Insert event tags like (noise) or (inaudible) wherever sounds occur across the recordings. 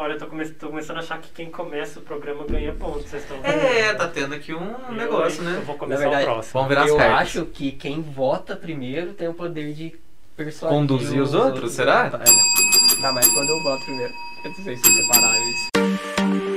Olha, eu tô, come tô, começando a achar que quem começa o programa ganha pontos. Vocês estão vendo? É, tá tendo aqui um Eu, negócio, hein? Eu né? vou começar verdade, o próximo. Vamos virar as eu cartas. acho que quem vota primeiro tem o poder de persuadir Conduzir os outros, será? É. Ainda mais quando eu voto primeiro. Eu não sei se separaram isso.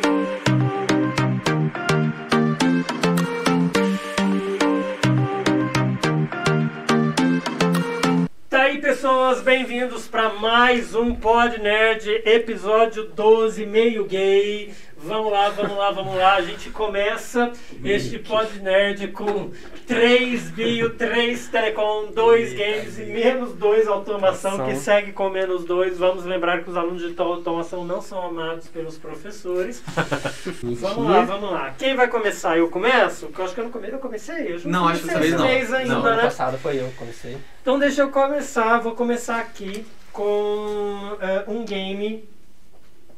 Pessoas, bem-vindos para mais um Pod Nerd, episódio 12, meio gay. Vamos lá, vamos lá, vamos lá. A gente começa este Pod Nerd com 3 bio, 3 telecom, 2 games e menos 2 automação, que segue com menos 2. Vamos lembrar que os alunos de automação não são amados pelos professores. (laughs) Vamos lá, vamos lá. Quem vai começar? Eu começo? Porque eu acho que eu não comecei. Eu comecei? Eu Não, acho que dessa vez esse não. Não, ainda, ano né? passado foi eu que comecei. Então deixa eu começar, vou começar aqui com eh, um game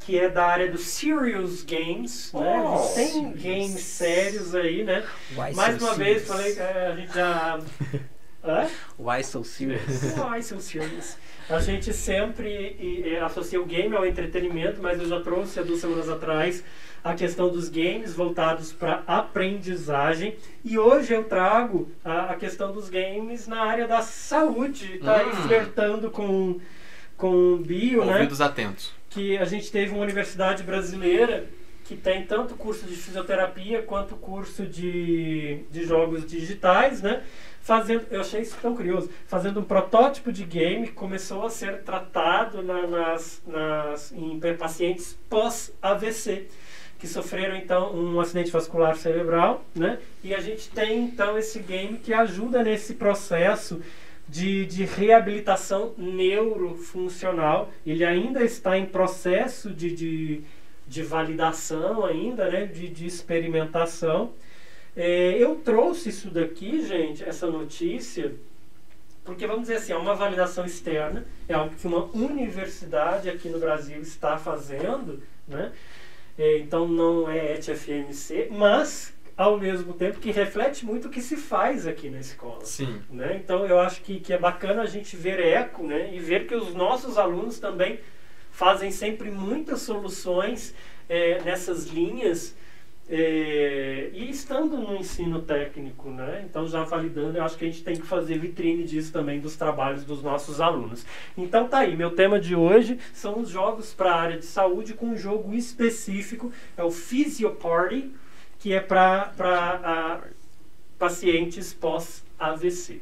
que é da área do Serious Games, né? Oh, Tem serious. games sérios aí, né? Why Mais so uma vez, serious? falei, eh, a gente já... (laughs) Hã? Why so serious? Ai, seu serious. A gente sempre e, e, associa o game ao entretenimento, mas eu já trouxe há duas semanas atrás a questão dos games voltados para aprendizagem. E hoje eu trago a, a questão dos games na área da saúde. Tá aí Hum. flertando com, com bio, né? Ouvidos atentos. Que a gente teve uma universidade brasileira que tem tanto curso de fisioterapia quanto curso de, de jogos digitais, né? Fazendo, eu achei isso tão curioso, fazendo um protótipo de game que começou a ser tratado na- nas, nas, em pacientes pós-AVC, que sofreram então um acidente vascular cerebral, né? E a gente tem então esse game que ajuda nesse processo de, de reabilitação neurofuncional. Ele ainda está em processo de, de, de validação ainda, né? de, de experimentação. É, eu trouxe isso daqui, gente, essa notícia, porque vamos dizer assim, é uma validação externa, é algo que uma universidade aqui no Brasil está fazendo, né? É, então não é ETFMC, mas ao mesmo tempo que reflete muito o que se faz aqui na escola. Sim. Né? Então eu acho que, que é bacana a gente ver eco né? e ver que os nossos alunos também fazem sempre muitas soluções é, nessas linhas é, e estando no ensino técnico, né? então já validando, eu acho que a gente tem que fazer vitrine disso também dos trabalhos dos nossos alunos. Então tá aí, meu tema de hoje são os jogos para a área de saúde com um jogo específico, é o Physio Party, que é para pacientes pós-AVC.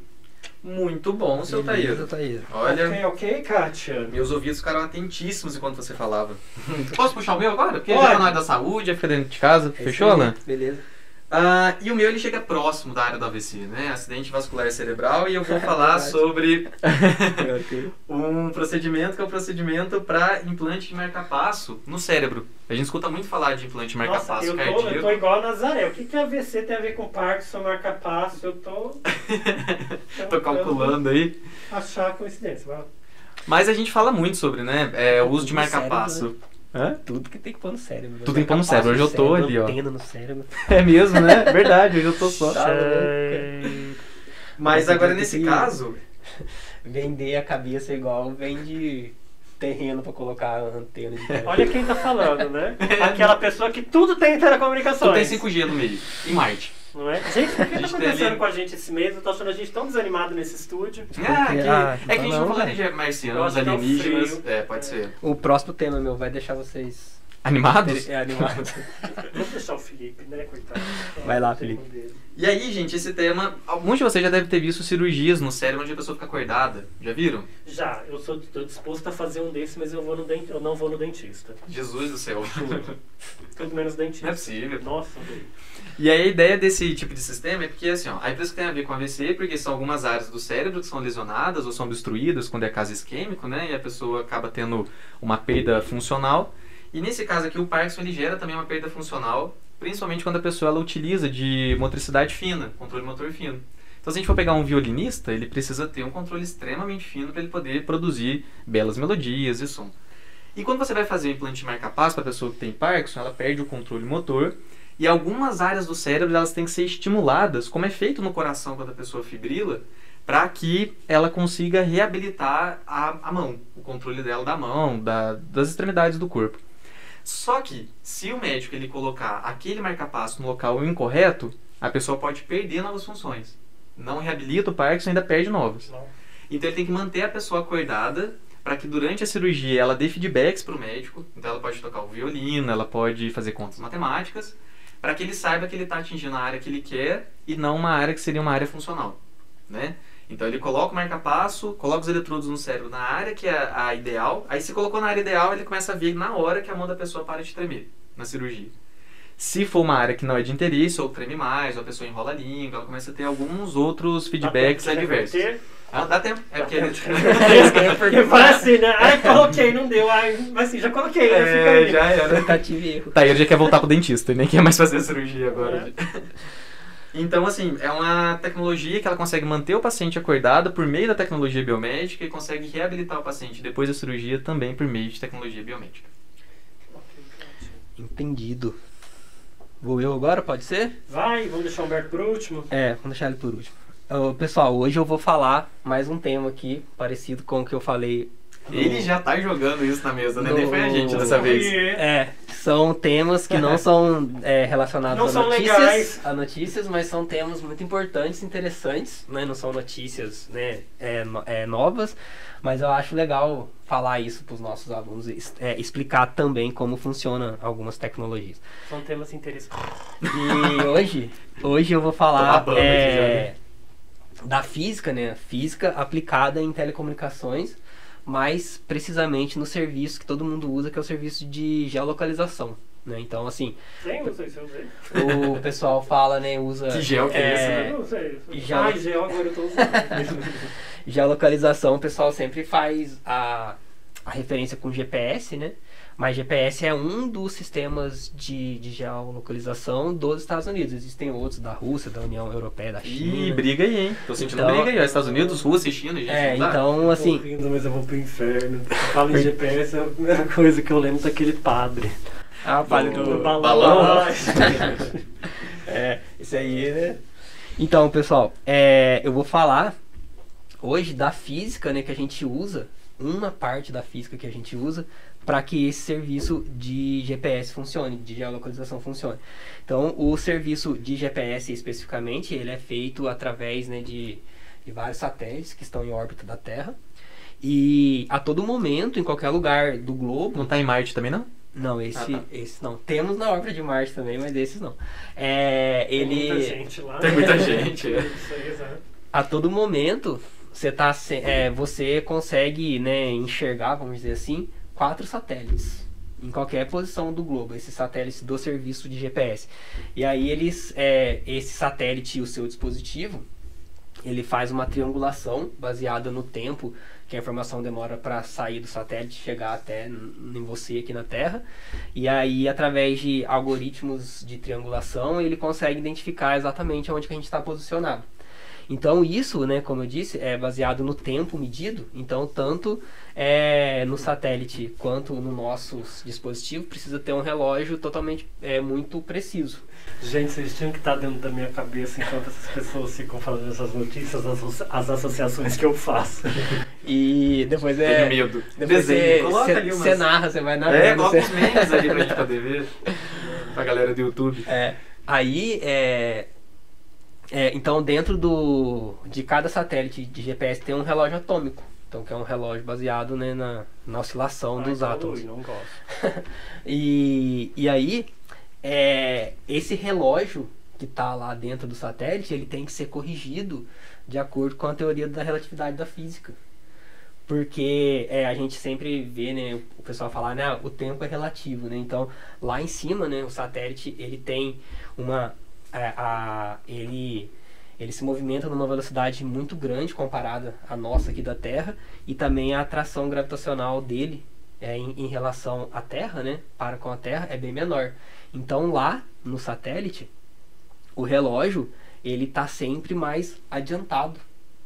Muito bom, seu Beleza, Taíra. Taíra. Olha, Ok, ok, Kátia? meus ouvidos ficaram atentíssimos enquanto você falava. (laughs) Posso puxar o meu agora? Porque Pode. já não é da saúde, já fica dentro de casa. É Fechou, Alan? Beleza. Ah, e o meu ele chega próximo da área do AVC, né? Acidente vascular cerebral, e eu vou (laughs) falar sobre (laughs) um procedimento que é o procedimento para implante de marca-passo no cérebro. A gente escuta muito falar de implante de Nossa, marca-passo eu tô, cardíaco. eu tô igual a Nazaré. O que, que AVC tem a ver com Parkinson, marca-passo? Eu tô... (laughs) Tô calculando aí. Achar coincidência. Mas a gente fala muito sobre, né? É, o uso de Tudo no marca-passo. Hã? Tudo que tem que pôr no cérebro. Tudo tem que pôr no cérebro. Hoje eu tô ali, ó. Antena no cérebro. É mesmo, né? Verdade, hoje eu tô só. Tá Mas Você agora nesse que- caso, (laughs) Vender a cabeça igual vende terreno pra colocar a antena de terra. (laughs) Olha quem tá falando, né? Aquela pessoa que tudo tem telecomunicações. tu tem 5G no meio. E Marte. Não é? Gente, o que, A tá gente tem acontecendo ali- com a gente esse mês? Eu tô achando a gente tão desanimado nesse estúdio. Ah, Porque- que- ah, é que a gente não não, falando velho. de marcianos, é o alienígenas. É, pode ser. O próximo tema, meu, vai deixar vocês Animados? é, animados. (laughs) Vamos deixar o Felipe, né, coitado? Vai lá, Felipe. E aí, gente, esse tema. Alguns de vocês já devem ter visto cirurgias no cérebro onde a pessoa fica acordada. Já viram? Já, eu sou tô disposto a fazer um desse, mas eu, vou no dent... eu não vou no dentista. Jesus do céu. (laughs) Tudo menos dentista. Não é possível. Nossa. E aí a ideia desse tipo de sistema é porque, assim, ó, a empresa tem a ver com AVC, porque são algumas áreas do cérebro que são lesionadas ou são obstruídas quando é caso isquêmico, né? E a pessoa acaba tendo uma perda funcional. E nesse caso aqui, o Parkinson ele gera também uma perda funcional, principalmente quando a pessoa ela utiliza de motricidade fina, controle motor fino. Então, se a gente for pegar um violinista, ele precisa ter um controle extremamente fino para ele poder produzir belas melodias e som. E quando você vai fazer o implante de marca-passo para a pessoa que tem Parkinson, ela perde o controle motor e algumas áreas do cérebro elas têm que ser estimuladas, como é feito no coração quando a pessoa fibrila, para que ela consiga reabilitar a, a mão, o controle dela da mão, da- das extremidades do corpo. Só que, se o médico ele colocar aquele marca-passo no local incorreto, a pessoa pode perder novas funções. Não reabilita o Parkinson, ainda perde novas. Não. Então ele tem que manter a pessoa acordada para que durante a cirurgia ela dê feedbacks para o médico. Então ela pode tocar o violino, ela pode fazer contas matemáticas, para que ele saiba que ele está atingindo a área que ele quer e não uma área que seria uma área funcional, né? Então ele coloca o marca-passo, coloca os eletrodos no cérebro na área que é a ideal. Aí se colocou na área ideal, ele começa a ver na hora que a mão da pessoa para de tremer na cirurgia. Se for uma área que não é de interesse, ou treme mais, ou a pessoa enrola a língua, ela começa a ter alguns outros feedbacks adversos. Ah, dá tempo. É porque ele... (laughs) Porque (laughs) vai assim, né? (laughs) Ai, coloquei, não deu. Ai, mas assim, já coloquei, né? Fica É, já era. Tá, ele já quer voltar pro dentista, nem quer mais fazer a cirurgia agora. É. Então, assim, é uma tecnologia que ela consegue manter o paciente acordado por meio da tecnologia biomédica e consegue reabilitar o paciente depois da cirurgia também por meio de tecnologia biomédica. Entendido. Vou eu agora, pode ser? Vai, vamos deixar o Humberto por último. É, vamos deixar ele por último. Pessoal, hoje eu vou falar mais um tema aqui, parecido com o que eu falei. Ele já tá jogando isso na mesa, né? No- Nem foi a gente dessa vez. É, são temas que não são é, relacionados Não a são notícias, legais. a notícias, mas são temas muito importantes, interessantes, né? Não são notícias né, é, é, novas, mas eu acho legal falar isso para os nossos alunos, e é, explicar também como funcionam algumas tecnologias. São temas interessantes. E hoje, hoje eu vou falar é, da física, né? Física aplicada em telecomunicações, mais precisamente no serviço que todo mundo usa, que é o serviço de geolocalização. Né? Então, assim, Quem? Não sei se eu sei. o pessoal fala, né, usa Que gel que é esse, né? Não sei. já- Ai, gel, agora eu tô usando. (laughs) geolocalização, o pessoal sempre faz a, a referência com GPS, né? Mas GPS é um dos sistemas de, de geolocalização dos Estados Unidos. Existem outros da Rússia, da União Europeia, da China. Ih, briga aí, hein? Tô sentindo Então- briga aí, ó. Estados Unidos, Rússia e China, gente. É, dá? então, assim, Tô rindo, mas eu vou pro inferno. Fala em GPS, é a primeira coisa que eu lembro daquele padre. Ah, vale Do- do balão. balão. (laughs) É, isso aí, né? Então, pessoal, é, eu vou falar hoje da física, né, que a gente usa, uma parte da física que a gente usa para que esse serviço de GPS funcione, de geolocalização funcione. Então, o serviço de GPS especificamente, ele é feito através né, de, de vários satélites que estão em órbita da Terra. E a todo momento, em qualquer lugar do globo, Não tá em Marte também, não? não, esse, Ah, tá. esse não. Temos na órbita de Marte também, mas esses não. É, Tem muita ele gente lá. Tem muita gente, é. Isso aí, exato. a todo momento você tá é, você consegue, né, enxergar, vamos dizer assim, quatro satélites em qualquer posição do globo, esses satélites do serviço de GPS. E aí eles é, esse satélite o seu dispositivo, ele faz uma triangulação baseada no tempo que a informação demora para sair do satélite chegar até em você aqui na Terra. E aí, através de algoritmos de triangulação, ele consegue identificar exatamente onde que a gente está posicionado. Então isso, né, como eu disse, é baseado no tempo medido. Então tanto é, no satélite quanto no nosso dispositivo precisa ter um relógio totalmente é, muito preciso. Gente, vocês tinham que estar dentro da minha cabeça enquanto essas pessoas ficam falando essas notícias, as, as associações que eu faço. (laughs) E depois é Tenho medo. depois Desenho. você, Coloca você, ali umas... você narra, você vai narrando. É, coloca você- os (laughs) memes ali pra gente poder ver. Pra galera do YouTube. É, aí, é, é, então dentro do, de cada satélite de GPS tem um relógio atômico. Então, que é um relógio baseado né, na, na oscilação dos Ai, átomos. Não gosto. (laughs) E, e aí, é, esse relógio que está lá dentro do satélite, ele tem que ser corrigido de acordo com a teoria da relatividade da física. Porque é, a gente sempre vê, né, o pessoal falar, né, o tempo é relativo, né? Então, lá em cima, né, o satélite, ele tem uma a, ele ele se movimenta numa velocidade muito grande comparada à nossa aqui da Terra e também a atração gravitacional dele é, em, em relação à Terra, né, para com a Terra é bem menor. Então lá no satélite o relógio ele está sempre mais adiantado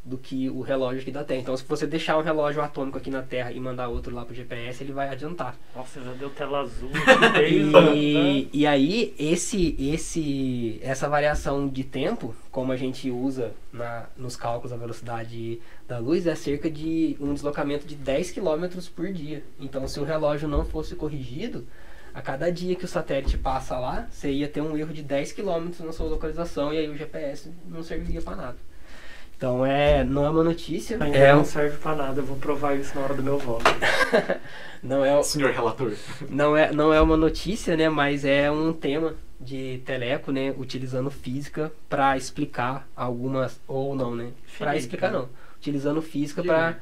do que o relógio aqui da Terra. Então se você deixar um relógio atômico aqui na Terra e mandar outro lá para o GPS, ele vai adiantar. Nossa, já deu tela azul. a- (laughs) E, e aí, esse, esse, essa variação de tempo, como a gente usa na, nos cálculos da velocidade da luz, é cerca de um deslocamento de 10 km por dia. Então, se o relógio não fosse corrigido, A cada dia que o satélite passa lá, você ia ter um erro de 10 km na sua localização e aí o GPS não serviria para nada. Então é, não é uma notícia. Ainda é não um- serve pra nada, eu vou provar isso na hora do meu voto. (laughs) não é, Senhor relator. não é, não é uma notícia, né? Mas é um tema de teleco, né? Utilizando física para explicar algumas ou não, né? Para explicar não, utilizando física para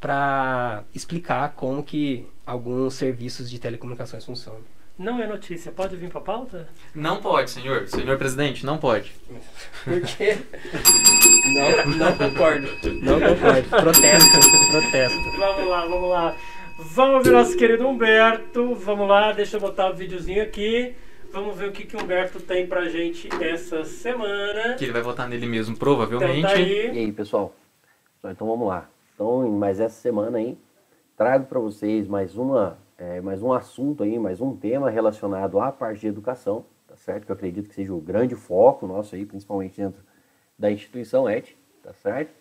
para explicar como que alguns serviços de telecomunicações funcionam. Não é notícia, pode vir pra pauta? Não pode, senhor. Senhor presidente, não pode. Por quê? (laughs) Não, não concordo. Não concordo. Protesto, protesto. Vamos lá, vamos lá. Vamos ver nosso querido Humberto. Vamos lá, deixa eu botar o videozinho aqui. Vamos ver o que, que o Humberto tem pra gente essa semana. Que ele vai votar nele mesmo, Então provavelmente. tá E aí. aí, pessoal? Então, Então vamos lá. Então, mais essa semana aí, trago para vocês mais uma, é, mais um assunto aí, mais um tema relacionado à parte de educação, tá certo? Que eu acredito que seja o grande foco nosso aí, principalmente dentro da instituição ET, tá certo?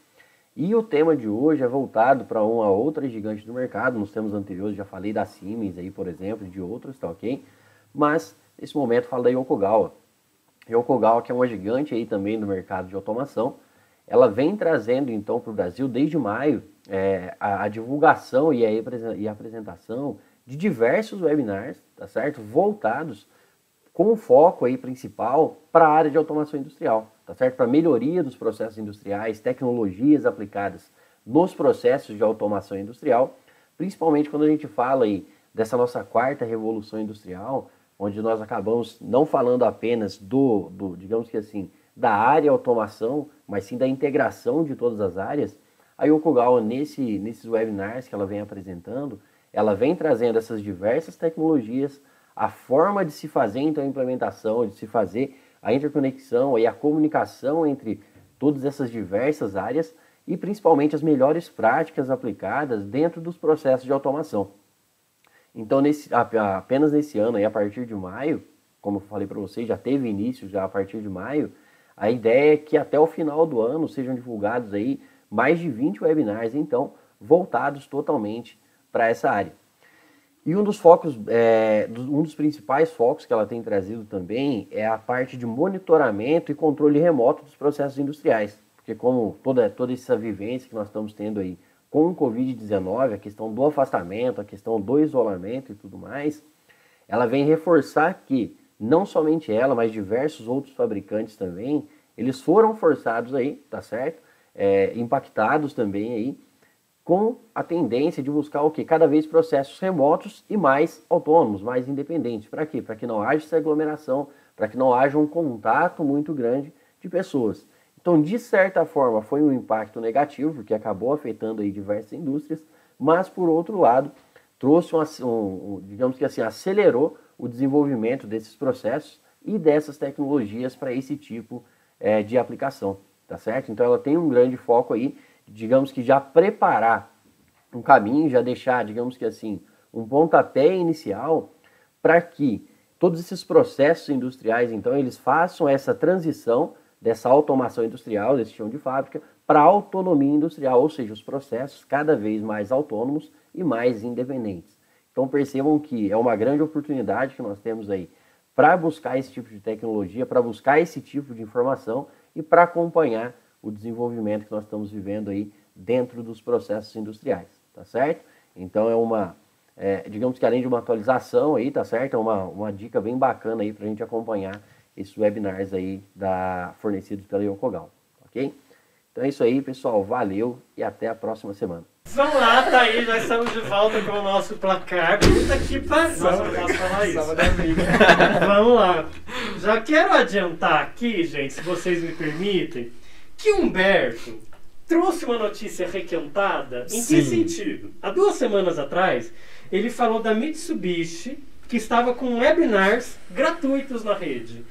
E o tema de hoje é voltado para uma outra gigante do mercado. Nos temas anteriores já falei da Siemens aí, por exemplo, de outros, tá ok? Mas nesse momento falo da Yokogawa. Yokogawa, que é uma gigante aí também do mercado de automação, ela vem trazendo então para o Brasil desde maio é, a, a divulgação e a, e a apresentação de diversos webinars, tá certo? Voltados com foco aí principal para a área de automação industrial, tá certo? Para melhoria dos processos industriais, tecnologias aplicadas nos processos de automação industrial, principalmente quando a gente fala aí dessa nossa quarta revolução industrial, onde nós acabamos não falando apenas do, do digamos que assim, da área automação, mas sim da integração de todas as áreas. A Yokogawa, nesse, nesses webinars que ela vem apresentando, ela vem trazendo essas diversas tecnologias, a forma de se fazer então a implementação, de se fazer a interconexão e a comunicação entre todas essas diversas áreas e principalmente as melhores práticas aplicadas dentro dos processos de automação. Então, nesse, apenas nesse ano, aí, a partir de maio, como eu falei para vocês, já teve início já a partir de maio, a ideia é que até o final do ano sejam divulgados aí mais de 20 webinars, então, voltados totalmente para essa área. E um dos focos, é, um dos principais focos que ela tem trazido também é a parte de monitoramento e controle remoto dos processos industriais. Porque como toda, toda essa vivência que nós estamos tendo aí com o Covid-19, a questão do afastamento, a questão do isolamento e tudo mais, ela vem reforçar que não somente ela, mas diversos outros fabricantes também, eles foram forçados aí, tá certo? É, impactados também aí com a tendência de buscar o que? Cada vez processos remotos e mais autônomos, mais independentes. Para quê? Para que não haja essa aglomeração, para que não haja um contato muito grande de pessoas. Então, de certa forma, foi um impacto negativo, porque acabou afetando aí diversas indústrias, mas por outro lado, trouxe um, um- digamos que assim, acelerou o desenvolvimento desses processos e dessas tecnologias para esse tipo eh, de aplicação, tá certo? Então ela tem um grande foco aí, digamos que já preparar um caminho, já deixar, digamos que assim, um pontapé inicial para que todos esses processos industriais, então, eles façam essa transição dessa automação industrial, desse chão de fábrica, para autonomia industrial, ou seja, os processos cada vez mais autônomos e mais independentes. Então percebam que é uma grande oportunidade que nós temos aí para buscar esse tipo de tecnologia, para buscar esse tipo de informação e para acompanhar o desenvolvimento que nós estamos vivendo aí dentro dos processos industriais, tá certo? Então é uma, é, digamos que além de uma atualização aí, tá certo? É uma, uma dica bem bacana aí para a gente acompanhar esses webinars aí da, fornecidos pela Yokogawa, ok? Então é isso aí, pessoal. Valeu e até a próxima semana. Vamos lá, tá aí, nós estamos de volta com o nosso placar. Puta que pariu. Nossa, não posso falar isso. Vamos lá. Já quero adiantar aqui, gente, se vocês me permitem, que Humberto trouxe uma notícia requentada. Em que Sim. sentido? Há duas semanas atrás, ele falou da Mitsubishi, que estava com webinars gratuitos na rede.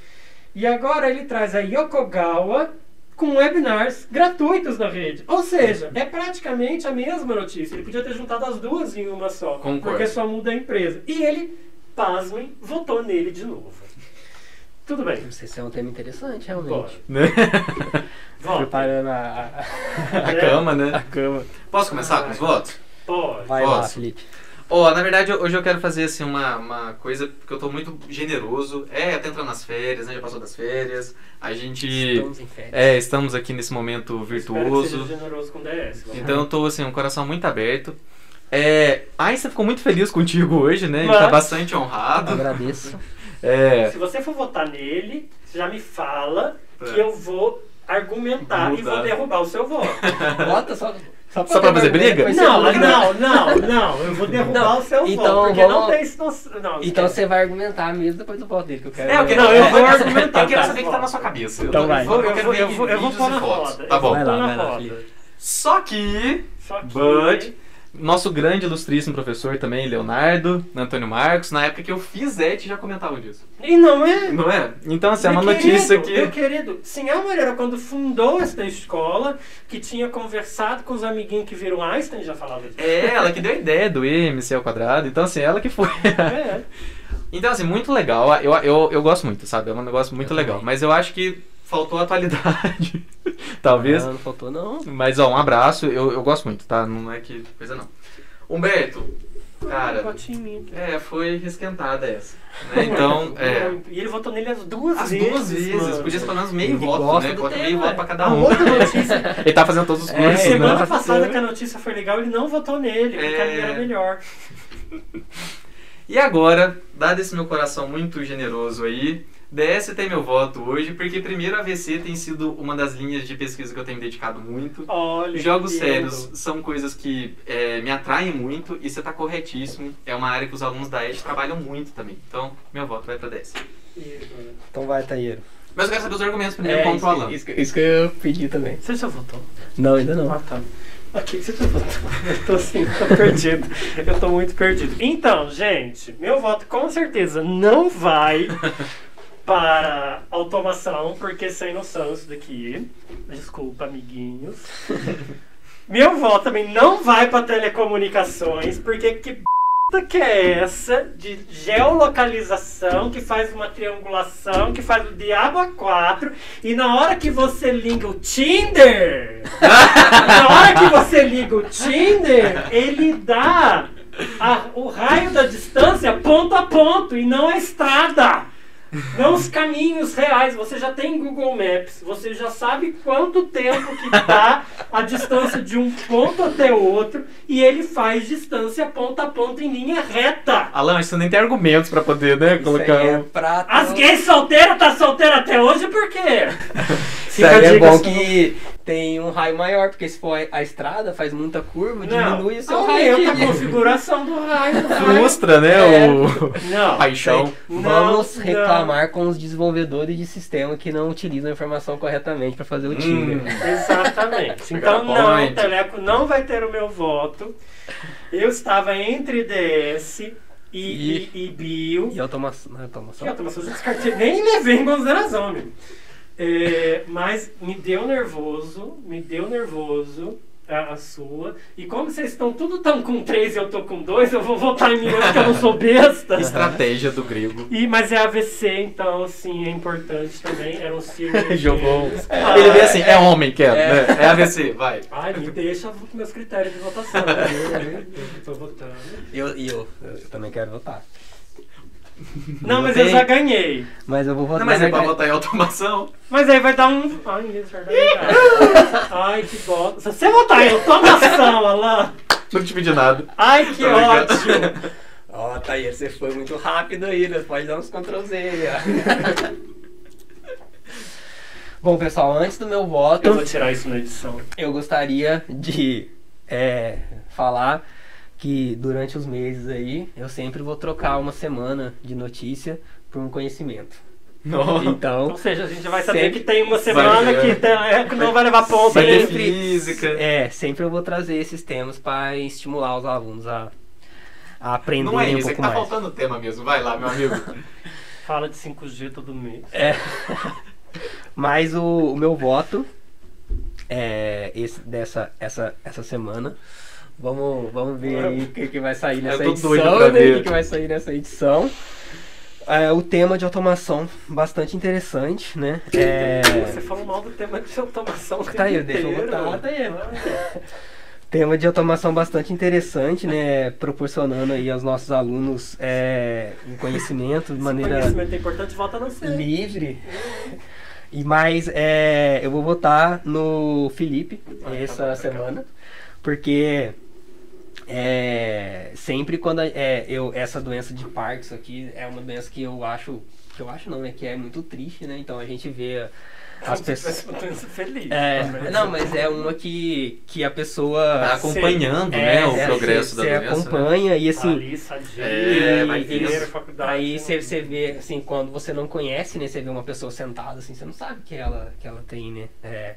E agora ele traz a Yokogawa com webinars gratuitos na rede. Ou seja, é praticamente a mesma notícia. Ele podia ter juntado as duas em uma só. Concordo. Porque só muda a empresa. E ele, pasmem, votou nele de novo. Tudo bem. Não sei se é um tema interessante, realmente. Bora. Né? (laughs) Preparando a, A cama, a né? cama. Posso começar com os votos? Pode. Vai lá, Posso? Felipe. Ó, na verdade, hoje eu quero fazer assim uma, uma coisa, porque eu tô muito generoso. É, até entrando nas férias, né? Já passou das férias. A gente. Estamos em férias. É, estamos aqui nesse momento que virtuoso. generoso com DS. Então eu tô assim, um coração muito aberto. É, Einstein ficou muito feliz contigo hoje, né? Ele Mas- tá bastante honrado. Agradeço. (laughs) É, Se você for votar nele, você já me fala que É. eu vou argumentar e vou derrubar o seu voto. (laughs) Bota só. Só Só pra fazer briga? Não, não, não, não. Eu vou derrubar Não, o seu então voto. Porque não vamos- tem isso. no- Não, Então você vai argumentar mesmo depois do voto dele, que eu quero. É, eu quero, Não, eu vou quero- (laughs) argumentar, Eu quero tá? saber o que tá na sua cabeça. Então eu, vai. Eu, eu quero eu vou, ver eu vou, eu vou pôr na roda. Tá vou bom. Vai lá, vai lá. Só que, Só que. Bud, nosso grande ilustríssimo professor também, Leonardo, Antônio Marcos, na época que eu fiz ET já comentavam disso. E não é. Não é? Então, assim, é uma Meu notícia querido, Meu que. querido, Sinhá Moreira, quando fundou esta escola, que tinha conversado com os amiguinhos que viram Einstein, já falava disso. É ela que deu a ideia do MC ao quadrado. Então, assim, ela que foi. É. Então, assim, muito legal. Eu, eu, eu gosto muito, sabe? É um negócio muito Eu legal. também. Mas eu acho que faltou atualidade. (laughs) Talvez. Não, não faltou, não. Mas, ó, um abraço. Eu, eu gosto muito, tá? Não é que coisa não. Humberto, cara, é, foi resquentada essa. né? (laughs) Então, é. E ele votou nele as duas As vezes. duas vezes. mano. Podia ser pelo menos meio Ele voto, né? Bota meio voto é. pra cada A um. outra notícia. (laughs) Ele tá fazendo todos os É, cursos, semana né? passada que a notícia foi legal, ele não votou nele, porque É. a minha era melhor. E agora, dado esse meu coração muito generoso aí, DS tem meu voto hoje, porque primeiro a AVC tem sido uma das linhas de pesquisa que eu tenho me dedicado muito. Olha. Jogos sérios são coisas que é, me atraem muito e você tá corretíssimo. É uma área que os alunos da ED trabalham muito também. Então, meu voto vai pra DS. Então vai, Taíro. Mas eu quero saber os argumentos primeiro É, contra isso, o Alan. isso, que- isso que eu pedi também. Você já votou? Não, ainda não. Ah, tá. Ok, você já votou. (laughs) Eu tô assim, tô perdido. Eu tô muito perdido. Então, gente, meu voto com certeza não vai para automação, porque sem noção isso daqui. Desculpa, amiguinhos. (laughs) Meu voto também não vai para telecomunicações, porque que b que é essa de geolocalização que faz uma triangulação, que faz o diabo a quatro, e na hora que você liga o Tinder, (laughs) na hora que você liga o Tinder, ele dá a- o raio da distância ponto a ponto e não a estrada. Não os caminhos reais. Você já tem Google Maps. Você já sabe quanto tempo que dá a distância de um ponto até outro. E ele faz distância ponto a ponto em linha reta. Alan, você nem tem argumentos pra poder, né, Isso colocar... aí é pra... As gays solteiras, tá solteira até hoje por quê? (laughs) Isso Fica a aí é bom que tem um raio maior, porque se for a estrada, faz muita curva, diminui o seu aumenta raio a de... configuração do raio. do raio. Frustra, né, É. o... Não. Paixão. Não, Vamos não. reclamar com os desenvolvedores de sistema que não utilizam a informação corretamente para fazer o Tinder. Hum. Exatamente. Então, não, o Teleco não vai ter o meu voto. Eu estava entre DS e, e, e Bio. E automação. Não é automação? Que automação eu descartei, nem levei em consideração, meu. É, mas me deu nervoso, me deu nervoso a, a sua. E como vocês estão tudo tão com três e eu tô com dois, eu vou votar em mim mesmo, porque eu não sou (laughs) besta. Estratégia do grego. E, mas é AVC, então, assim, é importante também. Era um signo. (laughs) Jogou. deles. Ele vê assim, é homem, quer, É. né? É AVC, vai. Ai, me deixa com meus critérios de votação. Eu, (laughs) eu tô votando. Eu, e eu, eu também quero votar. Não, mas Votei. eu já ganhei. Mas eu vou votar. Não, mas é pra votar em automação. Mas aí vai dar um. Ai, é. Ai, que bosta. Se você votar em automação, Alan. Não te pedi nada. Ai, que Tô ótimo. (laughs) Ó, aí, você foi muito rápido aí, né? Pode dar uns Ctrl Z aí, ó. (laughs) Bom, pessoal, antes do meu voto, Eu vou tirar isso na edição. eu gostaria de é, falar que durante os meses aí, eu sempre vou trocar uma semana de notícia por um conhecimento. Não. Então, Ou seja, a gente vai saber Sempre- que tem uma semana Vai, que é. Teleco não vai levar ponto ter aí. física. é, sempre eu vou trazer esses temas para estimular os alunos a, a aprenderem Não é um isso, é que pouco tá mais. faltando tema mesmo. Vai lá, meu amigo. (laughs) Fala de 5G todo mês. É. (laughs) Mas o, o meu voto é esse dessa essa, essa semana. Vamos, vamos ver aí o que, que vai sair nessa edição, né? ver. O que, que vai sair nessa edição. É, o tema de automação bastante interessante, né? É, Você falou mal do tema de automação. Tá aí, deixa eu botar, tá aí. Ah, Tema de automação bastante interessante, né? Proporcionando aí aos nossos alunos é, um conhecimento de maneira conhecimento é importante, volta no ser. livre. E mais, é, eu vou votar no Felipe Ah, tá essa bom, semana, porque é, sempre quando é, eu essa doença de Parkinson aqui é uma doença que eu acho que eu acho não, é que é muito triste, né? Então a gente vê as pessoas Uma doença feliz. é, não, mas é uma que, que a pessoa Tá acompanhando, né, é, o é, progresso você, da você doença. né? acompanha e assim Ali, sadia, É, vai e- faculdade. Aí você, você vê, assim, quando você não conhece, né? Você vê uma pessoa sentada, assim, você não sabe que ela, que ela tem, né? É,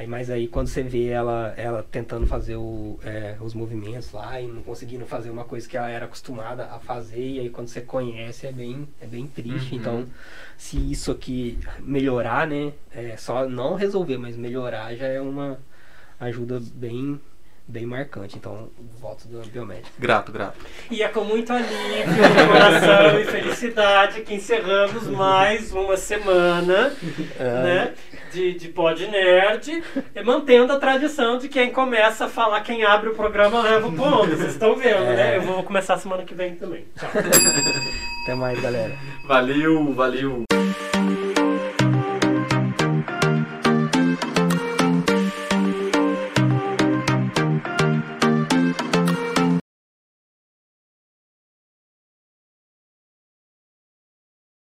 aí, mas aí quando você vê ela, ela tentando fazer o, é, os movimentos lá e não conseguindo fazer uma coisa que ela era acostumada a fazer, e aí quando você conhece é bem, é bem triste. Uhum. Então, se isso aqui melhorar, né? É, só não resolver, mas melhorar já é uma ajuda bem, bem marcante. Então, voto do biomédico. Grato, grato. E é com muito alívio coração e felicidade que encerramos mais uma semana né, de, de Pod Nerd, e mantendo a tradição de quem começa a falar, quem abre o programa leva o ponto. Vocês estão vendo, né? Eu vou começar semana que vem também. Tchau. (laughs) Até mais, galera. Valeu, valeu.